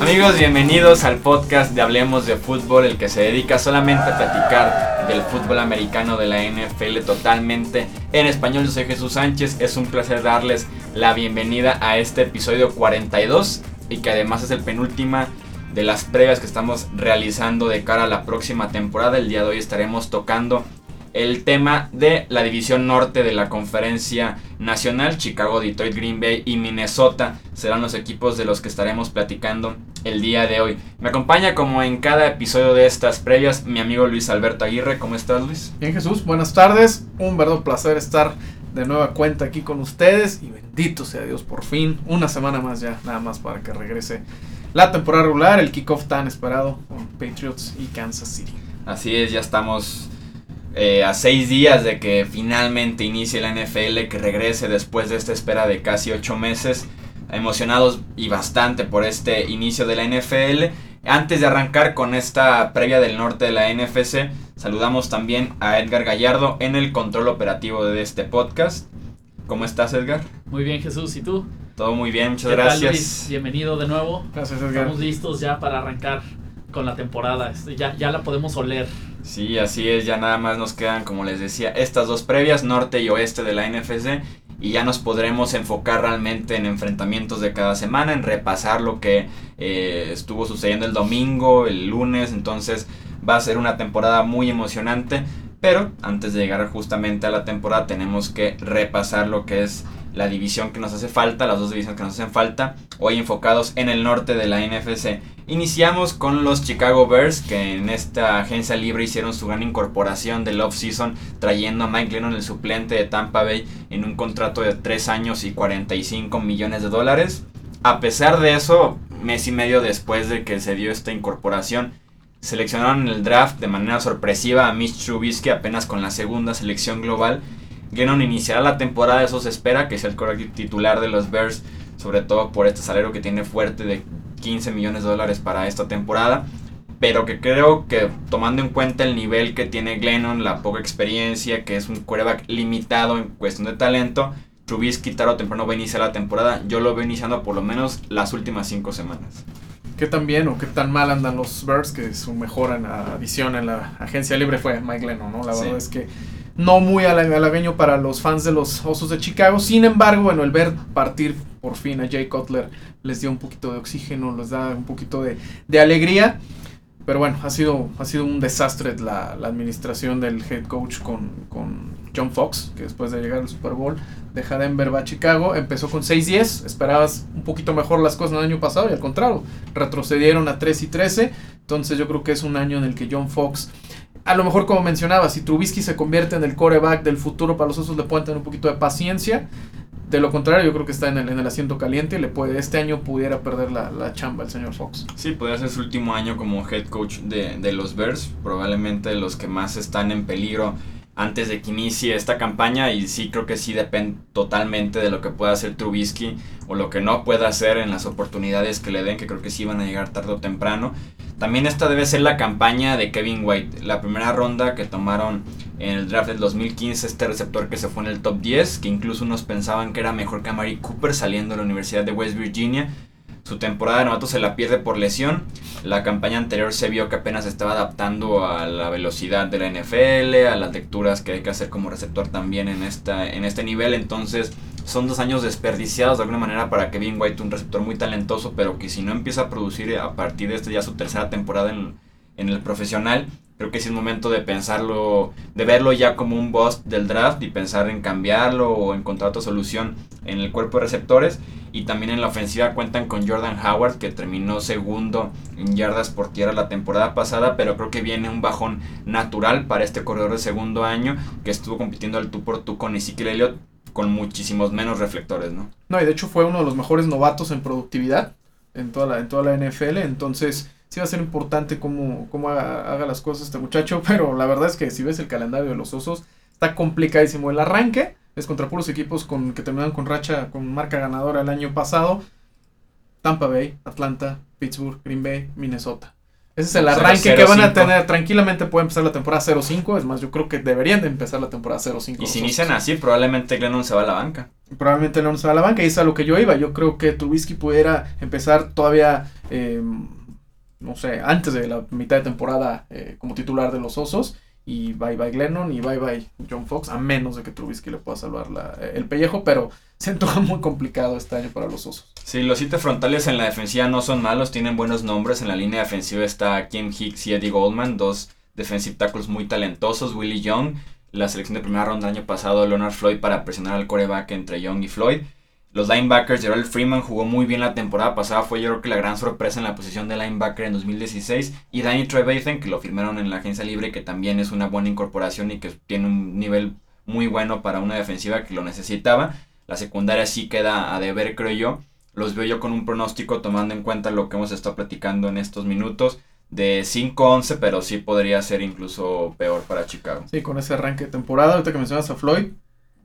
Amigos, bienvenidos al podcast de Hablemos de Fútbol, el que se dedica solamente a platicar del fútbol americano de la NFL totalmente en español. Yo soy Jesús Sánchez, es un placer darles la bienvenida a este episodio 42 y que además es el penúltima de las previas que estamos realizando de cara a la próxima temporada. El día de hoy estaremos tocando el tema de la división norte de la conferencia nacional. Chicago, Detroit, Green Bay y Minnesota serán los equipos de los que estaremos platicando el día de hoy. Me acompaña como en cada episodio de estas previas mi amigo Luis Alberto Aguirre. ¿Cómo estás Luis? Bien Jesús, buenas tardes. Un verdadero placer estar de nueva cuenta aquí con ustedes y bendito sea Dios por fin. Una semana más ya, nada más para que regrese la temporada regular, el kickoff tan esperado con Patriots y Kansas City. Así es, ya estamos eh, a seis días de que finalmente inicie la NFL, que regrese después de esta espera de casi ocho meses. Emocionados y bastante por este inicio de la NFL. Antes de arrancar con esta previa del norte de la NFC, saludamos también a Edgar Gallardo en el control operativo de este podcast. ¿Cómo estás, Edgar? Muy bien, Jesús. ¿Y tú? Todo muy bien, muchas gracias. Bienvenido de nuevo. Gracias, Edgar. Estamos listos ya para arrancar con la temporada. Este, ya, ya la podemos oler. Sí, así es, ya nada más nos quedan, como les decía, estas dos previas, norte y oeste de la NFC, y ya nos podremos enfocar realmente en enfrentamientos de cada semana, en repasar lo que eh, estuvo sucediendo el domingo, el lunes, entonces va a ser una temporada muy emocionante, pero antes de llegar justamente a la temporada tenemos que repasar lo que es la división que nos hace falta, las dos divisiones que nos hacen falta, hoy enfocados en el norte de la NFC. Iniciamos con los Chicago Bears, que en esta agencia libre hicieron su gran incorporación del off-season, trayendo a Mike Lennon, el suplente de Tampa Bay, en un contrato de 3 años y 45 millones de dólares. A pesar de eso, mes y medio después de que se dio esta incorporación, seleccionaron en el draft de manera sorpresiva a Mitch Trubisky apenas con la segunda selección global Gannon iniciará la temporada, eso se espera, que sea el correcto titular de los Bears, sobre todo por este salario que tiene fuerte de 15 millones de dólares para esta temporada. Pero que creo que tomando en cuenta el nivel que tiene Glennon, la poca experiencia, que es un quarterback limitado en cuestión de talento, Trubisky tarde o temprano va a iniciar la temporada. Yo lo veo iniciando por lo menos las últimas 5 semanas. ¿Qué tan bien o qué tan mal andan los Bears? Que su mejor adición en la agencia libre fue Mike Glennon, ¿no? La verdad es que no muy halagüeño para los fans de los Osos de Chicago. Sin embargo, bueno, el ver partir por fin a Jay Cutler les dio un poquito de oxígeno, les da un poquito de, alegría. Pero bueno, ha sido, ha sido un desastre la, administración del head coach con, con, John Fox, que después de llegar al Super Bowl deja Denver, va a Chicago, empezó con 6-10, esperabas un poquito mejor las cosas el año pasado y al contrario, retrocedieron a 3 y 13, entonces yo creo que es un año en el que John Fox a lo mejor como mencionaba, si Trubisky se convierte en el coreback del futuro para los osos, le pueden tener un poquito de paciencia. De lo contrario, yo creo que está en el, en el asiento caliente y le puede, este año pudiera perder la, chamba el señor Fox. Sí, podría ser su último año como head coach de, de los Bears, probablemente los que más están en peligro antes de que inicie esta campaña y sí creo que sí depende totalmente de lo que pueda hacer Trubisky o lo que no pueda hacer en las oportunidades que le den, que creo que sí van a llegar tarde o temprano. También esta debe ser la campaña de Kevin White, la primera ronda que tomaron en el draft del 2015, este receptor que se fue en el top 10, que incluso unos pensaban que era mejor que Amari Cooper saliendo de la Universidad de West Virginia. Su temporada de novato se la pierde por lesión. La campaña anterior se vio que apenas estaba adaptando a la velocidad de la NFL, a las lecturas que hay que hacer como receptor también en, esta, en este nivel. Entonces son dos años desperdiciados de alguna manera para Kevin White, un receptor muy talentoso, pero que si no empieza a producir a partir de este ya su tercera temporada en, en el profesional, creo que es el momento de pensarlo, de verlo ya como un boss del draft y pensar en cambiarlo o encontrar otra solución en el cuerpo de receptores. Y también en la ofensiva cuentan con Jordan Howard, que terminó segundo en yardas por tierra la temporada pasada, pero creo que viene un bajón natural para este corredor de segundo año, que estuvo compitiendo al tú por tú con Ezekiel Elliott, con muchísimos menos reflectores, ¿no? No, y de hecho fue uno de los mejores novatos en productividad en toda la, en toda la NFL, entonces sí va a ser importante cómo, cómo haga, las cosas este muchacho, pero la verdad es que si ves el calendario de los osos, está complicadísimo. El arranque es contra puros equipos con, que terminaron con racha, con marca ganadora el año pasado. Tampa Bay, Atlanta, Pittsburgh, Green Bay, Minnesota. Ese es el arranque que van a tener. Tranquilamente puede empezar la temporada 0-5. Es más, yo creo que deberían de empezar la temporada 0-5. Y si inician así, probablemente Glennon se va a la banca. Probablemente Glennon se va a la banca. Y es a lo que yo iba. Yo creo que Trubisky pudiera empezar todavía, eh, no sé, antes de la mitad de temporada eh, como titular de los Osos y bye bye Glennon y bye bye John Fox, a menos de que Trubisky le pueda salvar la, el pellejo, pero se antoja muy complicado este año para los Osos. Sí, los siete frontales en la defensiva no son malos, tienen buenos nombres. En la línea defensiva está Kim Hicks y Eddie Goldman, dos defensive tackles muy talentosos. Willie Young, la selección de primera ronda del año pasado, Leonard Floyd para presionar al coreback entre Young y Floyd. Los linebackers, Gerald Freeman jugó muy bien la temporada pasada, fue yo creo que la gran sorpresa en la posición de linebacker en 2016. Y Danny Trevathan, que lo firmaron en la agencia libre, que también es una buena incorporación y que tiene un nivel muy bueno para una defensiva que lo necesitaba. La secundaria sí queda a deber, creo yo. Los veo yo con un pronóstico tomando en cuenta lo que hemos estado platicando en estos minutos de 5-11, pero sí podría ser incluso peor para Chicago. Sí, con ese arranque de temporada, ahorita que mencionas a Floyd,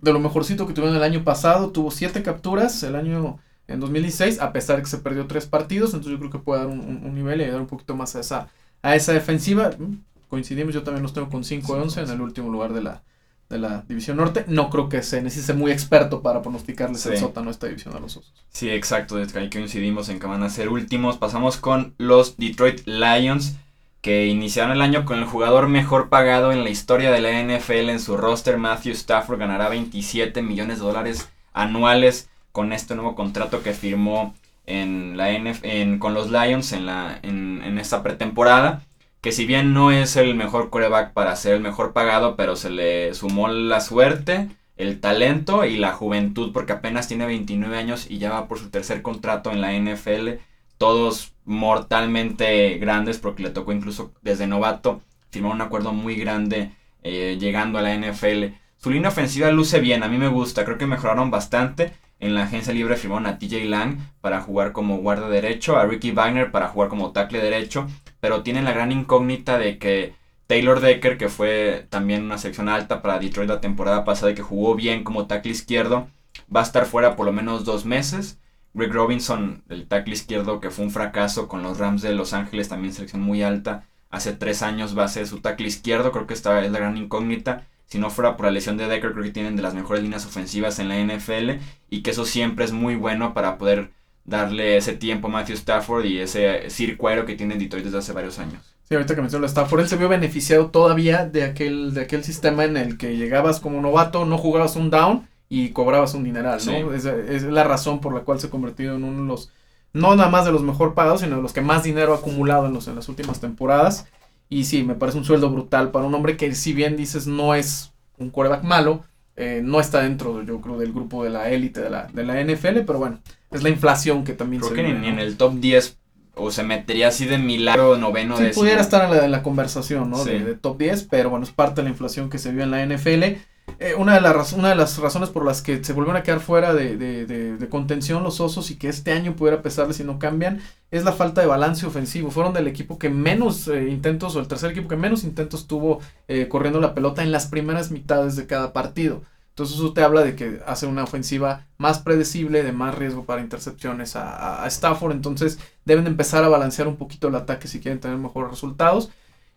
de lo mejorcito que tuvieron el año pasado, tuvo siete capturas el año en 2016, a pesar de que se perdió tres partidos, entonces yo creo que puede dar un, nivel y ayudar un poquito más a esa, a esa defensiva. Mm, coincidimos, yo también los tengo con 5-11 en el último lugar de la, de la División Norte. No creo que se necesite muy experto para pronosticarles el sótano a esta división a los Osos. Sí, exacto, desde ahí coincidimos en que van a ser últimos. Pasamos con los Detroit Lions que iniciaron el año con el jugador mejor pagado en la historia de la NFL en su roster. Matthew Stafford ganará 27 millones de dólares anuales con este nuevo contrato que firmó en la en, con los Lions en, la, en, en esta pretemporada. Que si bien no es el mejor coreback para ser el mejor pagado, pero se le sumó la suerte, el talento y la juventud, porque apenas tiene 29 años y ya va por su tercer contrato en la NFL. Todos mortalmente grandes porque le tocó incluso desde novato firmar un acuerdo muy grande eh, llegando a la NFL. Su línea ofensiva luce bien, a mí me gusta, creo que mejoraron bastante. En la agencia libre firmaron a TJ Lang para jugar como guarda derecho, a Ricky Wagner para jugar como tackle derecho, pero tienen la gran incógnita de que Taylor Decker, que fue también una selección alta para Detroit la temporada pasada y que jugó bien como tackle izquierdo, va a estar fuera por lo menos dos meses. Greg Robinson, el tackle izquierdo que fue un fracaso con los Rams de Los Ángeles, también selección muy alta. Hace tres años va a ser su tackle izquierdo, creo que esta es la gran incógnita. Si no fuera por la lesión de Decker, creo que tienen de las mejores líneas ofensivas en la NFL y que eso siempre es muy bueno para poder darle ese tiempo a Matthew Stafford y ese circuero que tiene Detroit desde hace varios años. Sí, ahorita que mencionó Stafford, él se vio beneficiado todavía de aquel, de aquel sistema en el que llegabas como novato, no jugabas un down y cobrabas un dineral, ¿no? Es, la razón por la cual se ha convertido en uno de los, no nada más de los mejor pagados, sino de los que más dinero ha acumulado en, los, en las últimas temporadas. Y sí, me parece un sueldo brutal para un hombre que si bien dices no es un quarterback malo, eh, no está dentro, yo creo, del grupo de la élite de la, de la NFL, pero bueno, es la inflación que también creo que ni, en el top 10 o se metería así de milagro noveno sí, pudiera estar en la, conversación, ¿no? De, de, top 10, pero bueno, es parte de la inflación que se vio en la NFL. Eh, una, de las una de las razones por las que se volvieron a quedar fuera de, de, de, contención los osos y que este año pudiera pesarles si no cambian es la falta de balance ofensivo. Fueron del equipo que menos eh, intentos o el tercer equipo que menos intentos tuvo eh, corriendo la pelota en las primeras mitades de cada partido. Entonces eso te habla de que hace una ofensiva más predecible, de más riesgo para intercepciones a, a, Stafford. Entonces deben empezar a balancear un poquito el ataque si quieren tener mejores resultados.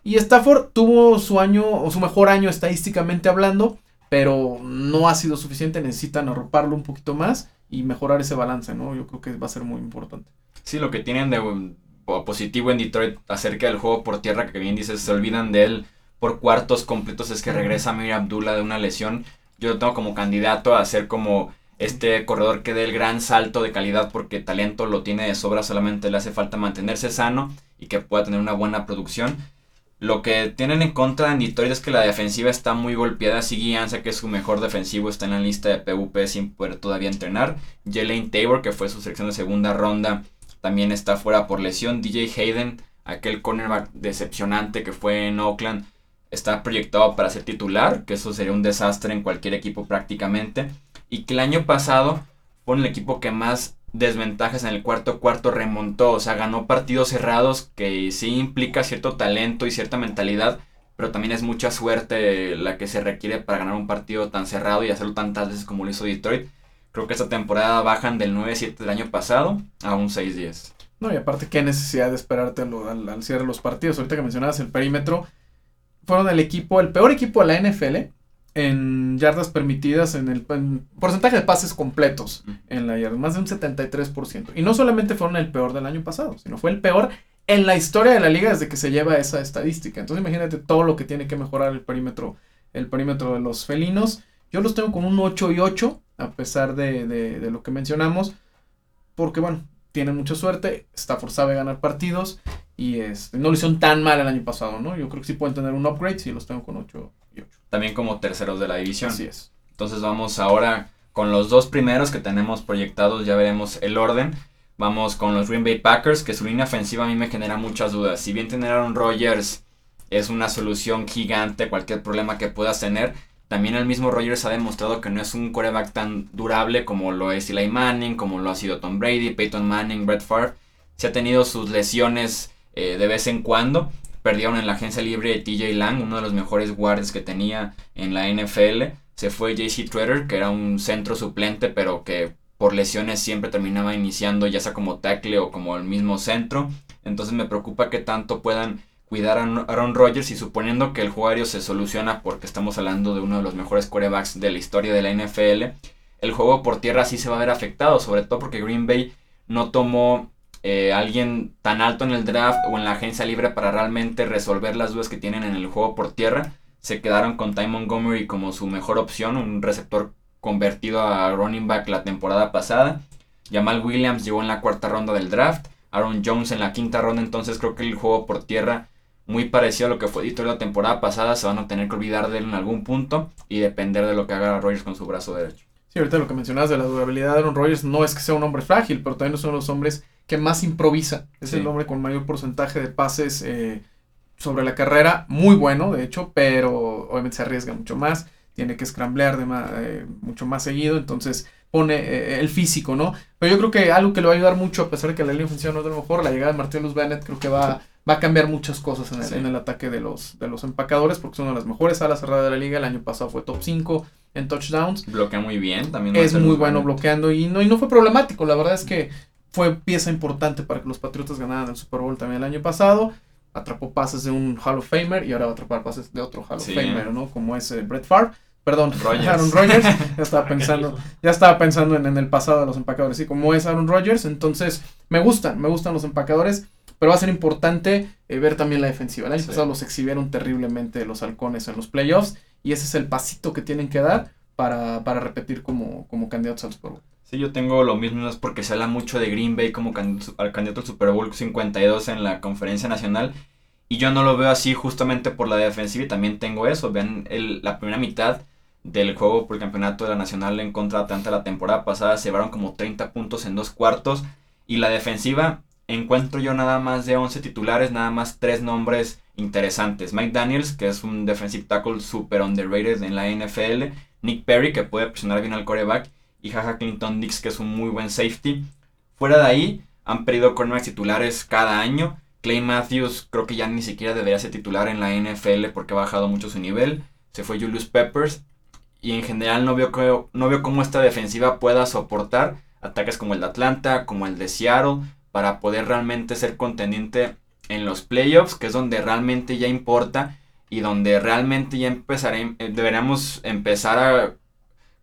Y Stafford tuvo su año o su mejor año estadísticamente hablando pero no ha sido suficiente, necesitan arroparlo un poquito más y mejorar ese balance, ¿no? Yo creo que va a ser muy importante. Sí, lo que tienen de positivo en Detroit acerca del juego por tierra, que bien dices, se olvidan de él por cuartos completos, es que regresa Mir Abdullah de una lesión. Yo lo tengo como candidato a ser como este corredor que dé el gran salto de calidad porque talento lo tiene de sobra, solamente le hace falta mantenerse sano y que pueda tener una buena producción. Lo que tienen en contra en Detroit es que la defensiva está muy golpeada. Siggy Ansa, que es su mejor defensivo, está en la lista de PvP sin poder todavía entrenar. Jalen Tabor, que fue su selección de segunda ronda, también está fuera por lesión. DJ Hayden, aquel cornerback decepcionante que fue en Oakland, está proyectado para ser titular, que eso sería un desastre en cualquier equipo prácticamente. Y que el año pasado fue el equipo que más desventajas en el cuarto cuarto remontó, o sea, ganó partidos cerrados que sí implica cierto talento y cierta mentalidad, pero también es mucha suerte la que se requiere para ganar un partido tan cerrado y hacerlo tantas veces como lo hizo Detroit. Creo que esta temporada bajan del 9-7 del año pasado a un 6-10. No, y aparte, qué necesidad de esperarte al, al, cierre de los partidos. Ahorita que mencionabas el perímetro, fueron el equipo, el peor equipo de la NFL en yardas permitidas, en el porcentaje de pases completos en la yarda, más de un 73%. Y no solamente fueron el peor del año pasado, sino fue el peor en la historia de la liga desde que se lleva esa estadística. Entonces imagínate todo lo que tiene que mejorar el perímetro, el perímetro de los felinos. Yo los tengo con un 8 y 8, a pesar de, de, lo que mencionamos, porque bueno, tienen mucha suerte, Stafford sabe ganar partidos y este, no lo hicieron tan mal el año pasado, ¿no? Yo creo que sí pueden tener un upgrade si los tengo con 8 y 8. También como terceros de la división. Así es. Entonces vamos ahora con los dos primeros que tenemos proyectados, ya veremos el orden. Vamos con los Green Bay Packers, que su línea ofensiva a mí me genera muchas dudas. Si bien tener a Aaron Rodgers es una solución gigante a cualquier problema que puedas tener, también el mismo Rodgers ha demostrado que no es un quarterback tan durable como lo es Eli Manning, como lo ha sido Tom Brady, Peyton Manning, Brett Favre. Se ha tenido sus lesiones eh, de vez en cuando. Perdieron en la agencia libre TJ Lang, uno de los mejores guardias que tenía en la NFL. Se fue JC Treader, que era un centro suplente, pero que por lesiones siempre terminaba iniciando ya sea como tackle o como el mismo centro. Entonces me preocupa que tanto puedan cuidar a Aaron Rodgers y suponiendo que el juego se soluciona porque estamos hablando de uno de los mejores quarterbacks de la historia de la NFL, el juego por tierra sí se va a ver afectado, sobre todo porque Green Bay no tomó eh, alguien tan alto en el draft o en la agencia libre para realmente resolver las dudas que tienen en el juego por tierra. Se quedaron con Ty Montgomery como su mejor opción, un receptor convertido a running back la temporada pasada. Jamal Williams llegó en la cuarta ronda del draft. Aaron Jones en la quinta ronda. Entonces creo que el juego por tierra, muy parecido a lo que fue Dito la temporada pasada, se van a tener que olvidar de él en algún punto y depender de lo que haga Rogers con su brazo derecho. Sí, ahorita lo que mencionabas de la durabilidad de Aaron Rodgers no es que sea un hombre frágil, pero también es uno de los hombres que más improvisa. Es el hombre con mayor porcentaje de pases eh, sobre la carrera. Muy bueno, de hecho, pero obviamente se arriesga mucho más tiene que scramblear de eh, mucho más seguido, entonces pone eh, el físico, ¿no? Pero yo creo que algo que le va a ayudar mucho, a pesar de que la línea funciona no es de lo mejor, la llegada de Martellus Bennett creo que va, va a cambiar muchas cosas en el, en el, ataque de los, de los empacadores, porque son una de las mejores alas cerradas de la liga, el año pasado fue top 5 en touchdowns. Bloquea muy bien, también. Es muy bueno bloqueando y no, y no fue problemático, la verdad es que fue pieza importante para que los Patriotas ganaran el Super Bowl también el año pasado. Atrapó pases de un Hall of Famer y ahora va a atrapar pases de otro Hall of Famer, ¿no? Como es eh, Brett Favre. Perdón, Aaron Rodgers, ya estaba pensando, ya estaba pensando en, el pasado de los empacadores, sí, como es Aaron Rodgers, entonces me gustan, me gustan los empacadores, pero va a ser importante eh, ver también la defensiva. El año pasado los exhibieron terriblemente los halcones en los playoffs y ese es el pasito que tienen que dar para, para repetir como, como candidatos al Super Bowl. Sí, yo tengo lo mismo, no es porque se habla mucho de Green Bay como candidato, al candidato al Super Bowl 52 en la conferencia nacional. Y yo no lo veo así justamente por la defensiva y también tengo eso. Vean el, la primera mitad del juego por el campeonato de la Nacional en contra de Atlanta la temporada pasada. Se llevaron como 30 puntos en dos cuartos. Y la defensiva, encuentro yo nada más de 11 titulares, nada más tres nombres interesantes. Mike Daniels, que es un defensive tackle super underrated en la NFL. Nick Perry, que puede presionar bien al coreback. Y Jaja Clinton Dix, que es un muy buen safety. Fuera de ahí, han perdido cornerbacks titulares cada año. Clay Matthews creo que ya ni siquiera debería ser titular en la NFL porque ha bajado mucho su nivel. Se fue Julius Peppers y en general no veo, no veo cómo esta defensiva pueda soportar ataques como el de Atlanta, como el de Seattle, para poder realmente ser contendiente en los playoffs, que es donde realmente ya importa y donde realmente ya empezaré, eh, deberíamos empezar a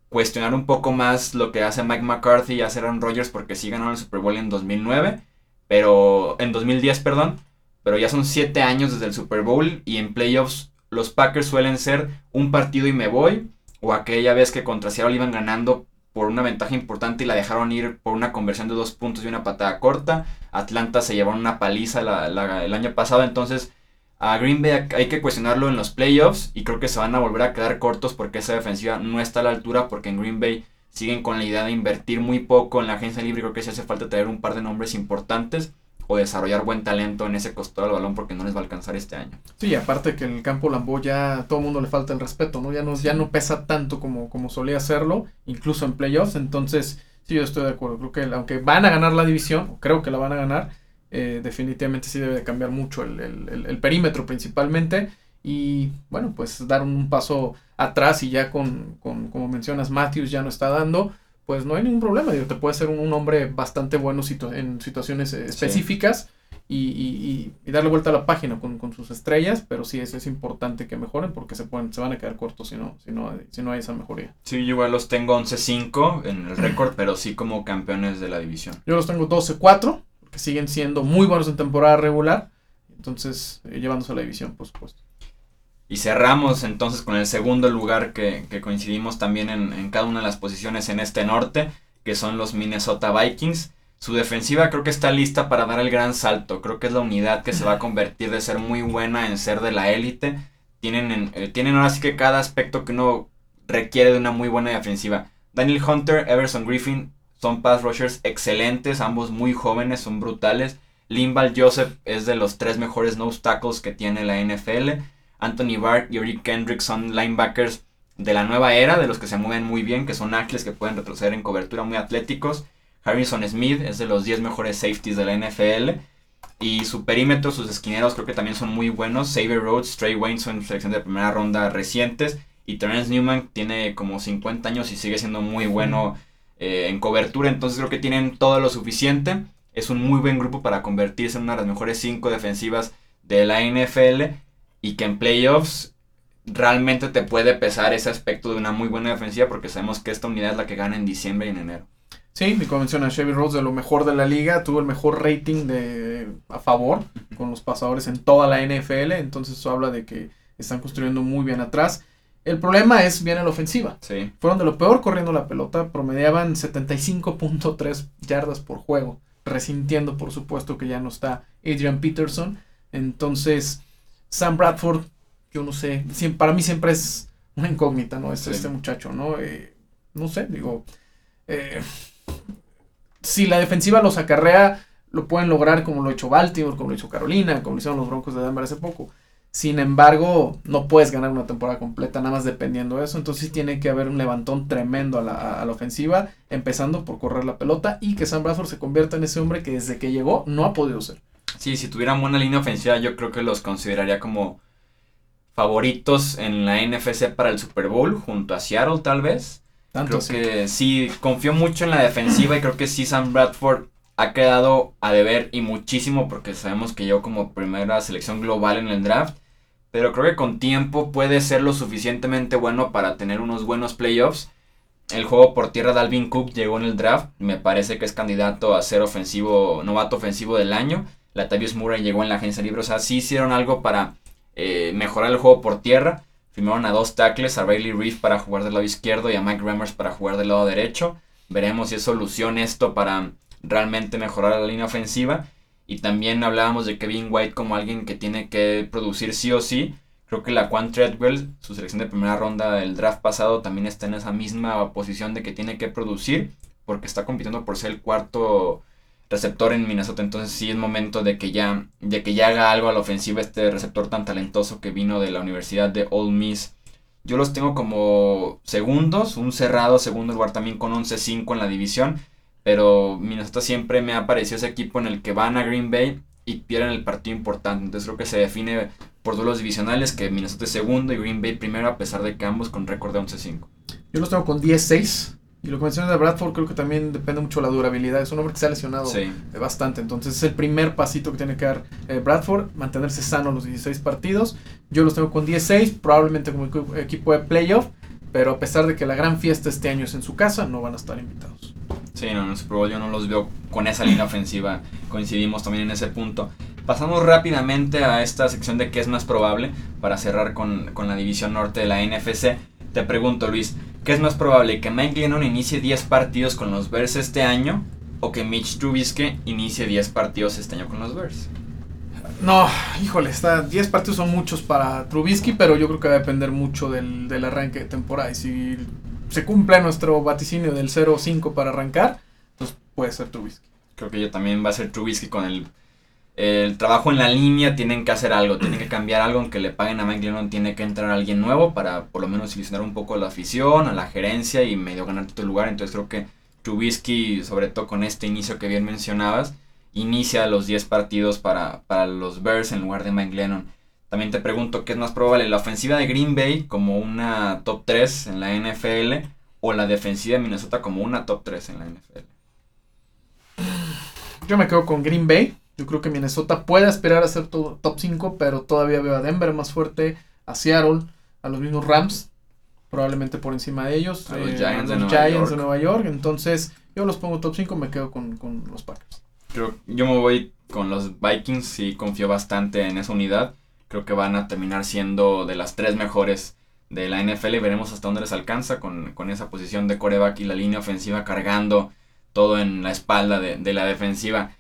cuestionar un poco más lo que hace Mike McCarthy y hace Aaron Rodgers porque sí ganaron el Super Bowl en 2009, pero en 2010, perdón, pero ya son 7 años desde el Super Bowl y en playoffs los Packers suelen ser un partido y me voy o aquella vez que contra Seattle iban ganando por una ventaja importante y la dejaron ir por una conversión de dos puntos y una patada corta. Atlanta se llevó una paliza el año pasado, entonces a Green Bay hay que cuestionarlo en los playoffs y creo que se van a volver a quedar cortos porque esa defensiva no está a la altura porque en Green Bay siguen con la idea de invertir muy poco en la agencia libre, creo que sí hace falta tener un par de nombres importantes o desarrollar buen talento en ese costado del balón porque no les va a alcanzar este año. Sí, aparte que en el campo Lambo ya todo el mundo le falta el respeto, ¿no? Ya no, ya no pesa tanto como, como solía hacerlo, incluso en playoffs, entonces sí, yo estoy de acuerdo, creo que aunque van a ganar la división, creo que la van a ganar, eh, definitivamente sí debe de cambiar mucho el, el, perímetro principalmente. Y bueno, pues dar un paso atrás y ya con, con, como mencionas, Matthews ya no está dando, pues no hay ningún problema. Digo, te puede ser un, hombre bastante bueno en situaciones eh, específicas y, darle vuelta a la página con, sus estrellas, pero sí es, es importante que mejoren porque se, pueden, se van a quedar cortos si no, si no, si no hay esa mejoría. Sí, yo igual los tengo 11-5 en el récord, pero sí como campeones de la división. Yo los tengo 12-4, que siguen siendo muy buenos en temporada regular, entonces eh, llevándose a la división, por supuesto. Y cerramos entonces con el segundo lugar que, coincidimos también en, en, cada una de las posiciones en este norte, que son los Minnesota Vikings. Su defensiva creo que está lista para dar el gran salto. Creo que es la unidad que se va a convertir de ser muy buena en ser de la élite. Tienen, eh, tienen ahora sí que cada aspecto que uno requiere de una muy buena defensiva. Daniel Hunter, Everson Griffin son pass rushers excelentes, ambos muy jóvenes, son brutales. Limbal Joseph es de los tres mejores nose tackles que tiene la NFL. Anthony Barr y Eric Kendrick son linebackers de la nueva era, de los que se mueven muy bien, que son ágiles, que pueden retroceder en cobertura, muy atléticos. Harrison Smith es de los 10 mejores safeties de la NFL. Y su perímetro, sus esquineros creo que también son muy buenos. Saber Rhodes, Trey Wayne son selección de primera ronda recientes. Y Terence Newman tiene como 50 años y sigue siendo muy bueno eh, en cobertura. Entonces creo que tienen todo lo suficiente. Es un muy buen grupo para convertirse en una de las mejores 5 defensivas de la NFL y que en playoffs realmente te puede pesar ese aspecto de una muy buena defensiva porque sabemos que esta unidad es la que gana en diciembre y en enero. Sí, mi convención a Chevy Rhodes de lo mejor de la liga, tuvo el mejor rating de a favor con los pasadores en toda la NFL, entonces eso habla de que están construyendo muy bien atrás. El problema es bien en la ofensiva. Sí. Fueron de lo peor corriendo la pelota, promediaban 75.3 yardas por juego, resintiendo por supuesto que ya no está Adrian Peterson. Entonces, Sam Bradford, yo no sé, para mí siempre es una incógnita, ¿no? Este, este muchacho, ¿no? Eh, no sé, digo, eh, si la defensiva los acarrea, lo pueden lograr como lo ha hecho Baltimore, como lo hizo Carolina, como lo hicieron los Broncos de Denver hace poco. Sin embargo, no puedes ganar una temporada completa nada más dependiendo de eso. Entonces sí tiene que haber un levantón tremendo a la, a la, ofensiva, empezando por correr la pelota y que Sam Bradford se convierta en ese hombre que desde que llegó no ha podido ser. Sí, si tuvieran buena línea ofensiva, yo creo que los consideraría como favoritos en la NFC para el Super Bowl, junto a Seattle tal vez. Tanto, creo que sí, confío mucho en la defensiva y creo que sí Sam Bradford ha quedado a deber y muchísimo porque sabemos que llegó como primera selección global en el draft. Pero creo que con tiempo puede ser lo suficientemente bueno para tener unos buenos playoffs. El juego por tierra de Alvin Cook llegó en el draft. Me parece que es candidato a ser ofensivo, novato ofensivo del año. Latavius Murray llegó en la agencia libre. O sea, sí hicieron algo para eh, mejorar el juego por tierra. Firmaron a dos tackles, a Riley Reef para jugar del lado izquierdo y a Mike Remmers para jugar del lado derecho. Veremos si es solución esto para realmente mejorar la línea ofensiva. Y también hablábamos de Kevin White como alguien que tiene que producir sí o sí. Creo que la Quan Treadwell, su selección de primera ronda del draft pasado, también está en esa misma posición de que tiene que producir porque está compitiendo por ser el cuarto receptor en Minnesota. Entonces sí es momento de que ya, de que ya haga algo a la ofensiva este receptor tan talentoso que vino de la Universidad de Ole Miss. Yo los tengo como segundos, un cerrado segundo lugar también con 11-5 en la división. Pero Minnesota siempre me ha parecido ese equipo en el que van a Green Bay y pierden el partido importante. Entonces creo que se define por duelos divisionales que Minnesota es segundo y Green Bay primero a pesar de que ambos con récord de 11-5. Yo los tengo con 10-6. Y lo que mencionas de Bradford creo que también depende mucho de la durabilidad. Es un hombre que se ha lesionado bastante. Entonces es el primer pasito que tiene que dar eh, Bradford, mantenerse sano los 16 partidos. Yo los tengo con 16, probablemente como equipo de playoff. Pero a pesar de que la gran fiesta este año es en su casa, no van a estar invitados. Sí, no, en el Super Bowl yo no los veo con esa línea ofensiva. Coincidimos también en ese punto. Pasamos rápidamente a esta sección de qué es más probable para cerrar con, con la división norte de la NFC. Te pregunto, Luis, ¿qué es más probable? ¿Que Mike Glennon inicie 10 partidos con los Bears este año? ¿O que Mitch Trubisky inicie 10 partidos este año con los Bears? No, híjole, está, 10 partidos son muchos para Trubisky, pero yo creo que va a depender mucho del, del arranque de temporada. Y si se cumple nuestro vaticinio del 0-5 para arrancar, pues puede ser Trubisky. Creo que yo también va a ser Trubisky con el el trabajo en la línea tienen que hacer algo, tienen que cambiar algo, aunque le paguen a Mike Lennon, tiene que entrar alguien nuevo para por lo menos ilusionar un poco a la afición, a la gerencia y medio ganar tu lugar. Entonces creo que Trubisky, sobre todo con este inicio que bien mencionabas, inicia los 10 partidos para, para los Bears en lugar de Mike Lennon. También te pregunto qué es más probable, la ofensiva de Green Bay como una top 3 en la NFL o la defensiva de Minnesota como una top 3 en la NFL? Yo me quedo con Green Bay. Yo creo que Minnesota puede aspirar a ser top 5, pero todavía veo a Denver más fuerte, a Seattle, a los mismos Rams, probablemente por encima de ellos. A los Giants, de, los Nueva Giants York. de Nueva York. Entonces, yo los pongo top 5, me quedo con, con los Packers. Creo, yo me voy con los Vikings, sí confío bastante en esa unidad. Creo que van a terminar siendo de las tres mejores de la NFL y veremos hasta dónde les alcanza con, con esa posición de coreback y la línea ofensiva cargando todo en la espalda de, de la defensiva.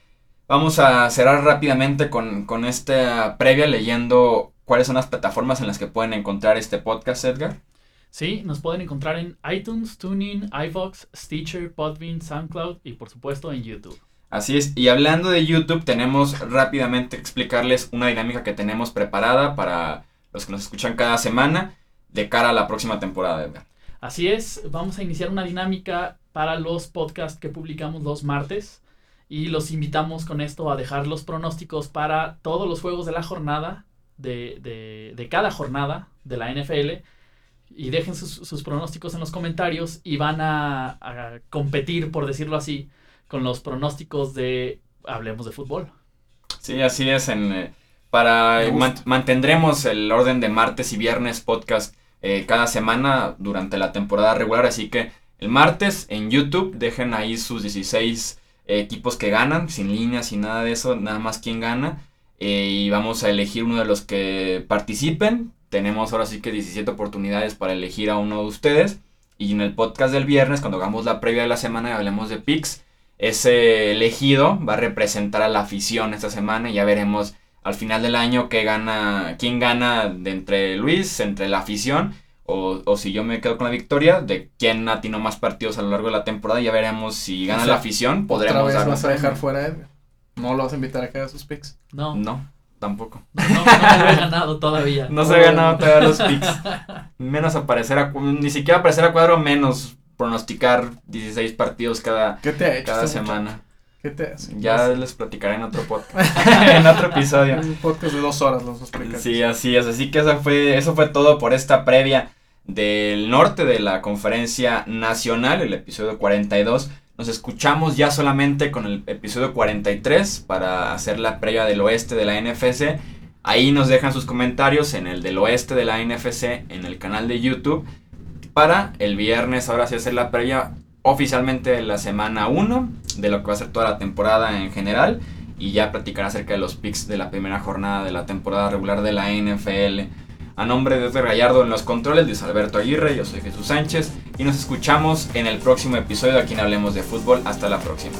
Vamos a cerrar rápidamente con, con esta previa leyendo cuáles son las plataformas en las que pueden encontrar este podcast, Edgar. Sí, nos pueden encontrar en iTunes, TuneIn, iVox, Stitcher, Podbean, SoundCloud y por supuesto en YouTube. Así es, y hablando de YouTube, tenemos rápidamente explicarles una dinámica que tenemos preparada para los que nos escuchan cada semana de cara a la próxima temporada, Edgar. Así es, vamos a iniciar una dinámica para los podcasts que publicamos los martes y los invitamos con esto a dejar los pronósticos para todos los juegos de la jornada, de, de, de cada jornada de la NFL y dejen sus, sus, pronósticos en los comentarios y van a, a competir, por decirlo así, con los pronósticos de Hablemos de Fútbol. Sí, así es. En, eh, para man, mantendremos el orden de martes y viernes podcast eh, cada semana durante la temporada regular. Así que el martes en YouTube dejen ahí sus 16 eh, equipos que ganan, sin líneas, sin nada de eso, nada más quién gana. Eh, y vamos a elegir uno de los que participen. Tenemos ahora sí que 17 oportunidades para elegir a uno de ustedes. Y en el podcast del viernes, cuando hagamos la previa de la semana y hablemos de picks, ese elegido va a representar a la afición esta semana ya veremos al final del año qué gana, quién gana de entre Luis, entre la afición o, o, si yo me quedo con la victoria, de quién atinó más partidos a lo largo de la temporada, ya veremos si gana o sea, la afición, podremos ¿Otra vez vas a dejar fuera a Edgar? ¿No lo vas a invitar a que haga sus picks? No. No, tampoco. No, no, no he ganado todavía. no se ha ganado todavía los picks. Menos aparecer a, ni siquiera aparecer a cuadro, menos pronosticar 16 partidos cada, ¿Qué te ha hecho cada semana. ¿Qué te hace? Ya les platicaré en otro podcast. en otro episodio. Un podcast de dos horas los explicaré. Sí, así es. Así que eso fue, eso fue todo por esta previa del norte de la conferencia nacional, el episodio 42. Nos escuchamos ya solamente con el episodio 43 para hacer la previa del oeste de la NFC. Ahí nos dejan sus comentarios en el del oeste de la NFC en el canal de YouTube. Para el viernes, ahora sí hacer la previa oficialmente de la semana 1 de lo que va a ser toda la temporada en general y ya platicar acerca de los picks de la primera jornada de la temporada regular de la NFL. A nombre de Edgar Gallardo en los controles, Luis Alberto Aguirre, yo soy Jesús Sánchez y nos escuchamos en el próximo episodio de Aquí en Hablemos de Fútbol. Hasta la próxima.